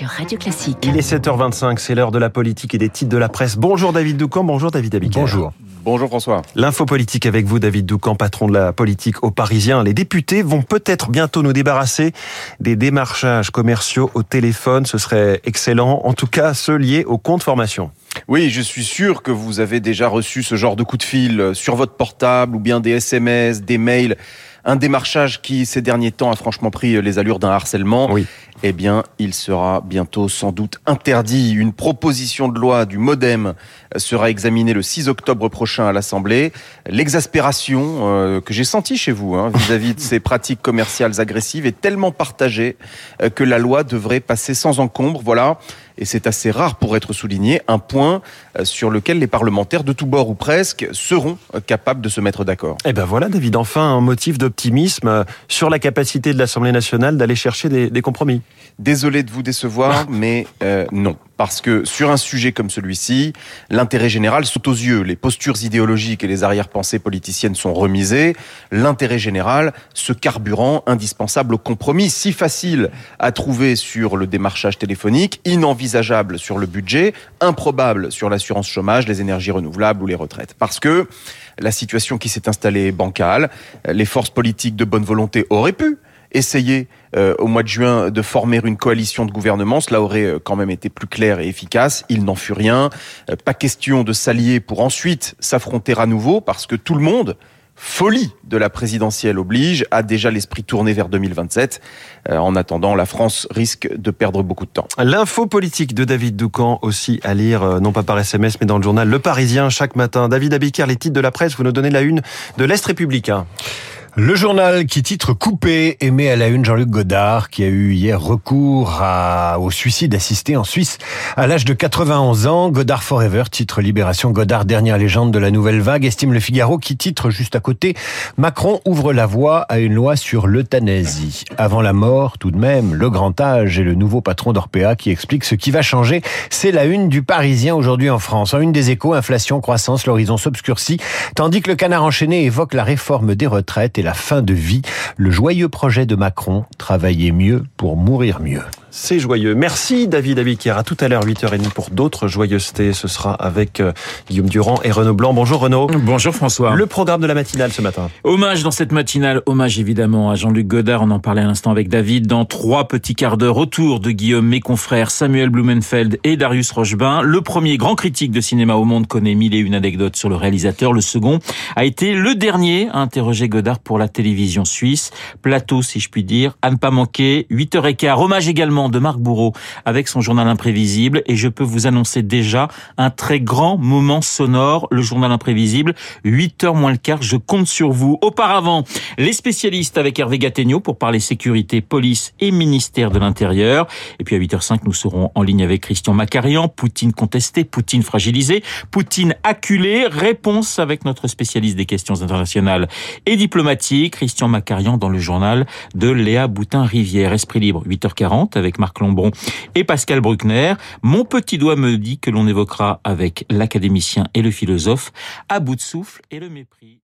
sur Radio Classique. Il est 7h25, c'est l'heure de la politique et des titres de la presse. Bonjour David Doucan, bonjour David Abiker. Bonjour. Bonjour François. L'info politique avec vous, David Doucan, patron de la politique au Parisien. Les députés vont peut-être bientôt nous débarrasser des démarchages commerciaux au téléphone. Ce serait excellent. En tout cas, ceux liés au compte formation. Oui, je suis sûr que vous avez déjà reçu ce genre de coup de fil sur votre portable ou bien des SMS, des mails un démarchage qui ces derniers temps a franchement pris les allures d'un harcèlement. Oui. Eh bien, il sera bientôt sans doute interdit. Une proposition de loi du MoDem sera examinée le 6 octobre prochain à l'Assemblée. L'exaspération euh, que j'ai sentie chez vous hein, vis-à-vis de ces pratiques commerciales agressives est tellement partagée euh, que la loi devrait passer sans encombre. Voilà et c'est assez rare pour être souligné, un point euh, sur lequel les parlementaires de tous bords ou presque seront capables de se mettre d'accord. Eh ben voilà, David, enfin un motif d'optimisme sur la capacité de l'Assemblée nationale d'aller chercher des, des compromis. Désolé de vous décevoir, mais euh, non. Parce que sur un sujet comme celui-ci, l'intérêt général saute aux yeux. Les postures idéologiques et les arrière-pensées politiciennes sont remisées. L'intérêt général, ce carburant indispensable au compromis, si facile à trouver sur le démarchage téléphonique, inenvisageable sur le budget, improbable sur l'assurance chômage, les énergies renouvelables ou les retraites. Parce que la situation qui s'est installée est bancale. Les forces politiques de bonne volonté auraient pu essayer euh, au mois de juin de former une coalition de gouvernement. Cela aurait euh, quand même été plus clair et efficace. Il n'en fut rien. Euh, pas question de s'allier pour ensuite s'affronter à nouveau parce que tout le monde folie de la présidentielle oblige, a déjà l'esprit tourné vers 2027. en attendant, la France risque de perdre beaucoup de temps. L'info politique de David Doucan, aussi à lire, non pas par SMS, mais dans le journal Le Parisien chaque matin. David Abiker, les titres de la presse, vous nous donnez la une de l'Est républicain. Le journal qui titre Coupé et met à la une Jean-Luc Godard qui a eu hier recours à, au suicide assisté en Suisse à l'âge de 91 ans. Godard Forever titre Libération Godard dernière légende de la nouvelle vague estime le Figaro qui titre juste à côté Macron ouvre la voie à une loi sur l'euthanasie. Avant la mort tout de même le grand âge et le nouveau patron d'Orpea qui explique ce qui va changer. C'est la une du Parisien aujourd'hui en France. En une des échos inflation croissance l'horizon s'obscurcit tandis que le canard enchaîné évoque la réforme des retraites la fin de vie, le joyeux projet de Macron, travailler mieux pour mourir mieux. C'est joyeux. Merci David Abiquière. À tout à l'heure, 8h30 pour d'autres joyeusetés. Ce sera avec euh, Guillaume Durand et Renaud Blanc. Bonjour Renaud. Bonjour François. Le programme de la matinale ce matin. Hommage dans cette matinale, hommage évidemment à Jean-Luc Godard. On en parlait à l'instant avec David. Dans trois petits quarts d'heure autour de Guillaume, mes confrères Samuel Blumenfeld et Darius Rochebin. Le premier grand critique de cinéma au monde connaît mille et une anecdotes sur le réalisateur. Le second a été le dernier à interroger Godard pour la télévision suisse. Plateau, si je puis dire, à ne pas manquer. 8h15. Hommage également de Marc Bourreau avec son journal imprévisible et je peux vous annoncer déjà un très grand moment sonore, le journal imprévisible, 8 heures moins le quart, je compte sur vous. Auparavant, les spécialistes avec Hervé Gattegno pour parler sécurité, police et ministère de l'Intérieur. Et puis à 8h05, nous serons en ligne avec Christian Macarian, Poutine contesté, Poutine fragilisé, Poutine acculé, réponse avec notre spécialiste des questions internationales et diplomatiques, Christian Macarian dans le journal de Léa Boutin-Rivière. Esprit libre, 8h40 avec Marc Lombron et Pascal Bruckner. Mon petit doigt me dit que l'on évoquera avec l'académicien et le philosophe à bout de souffle et le mépris.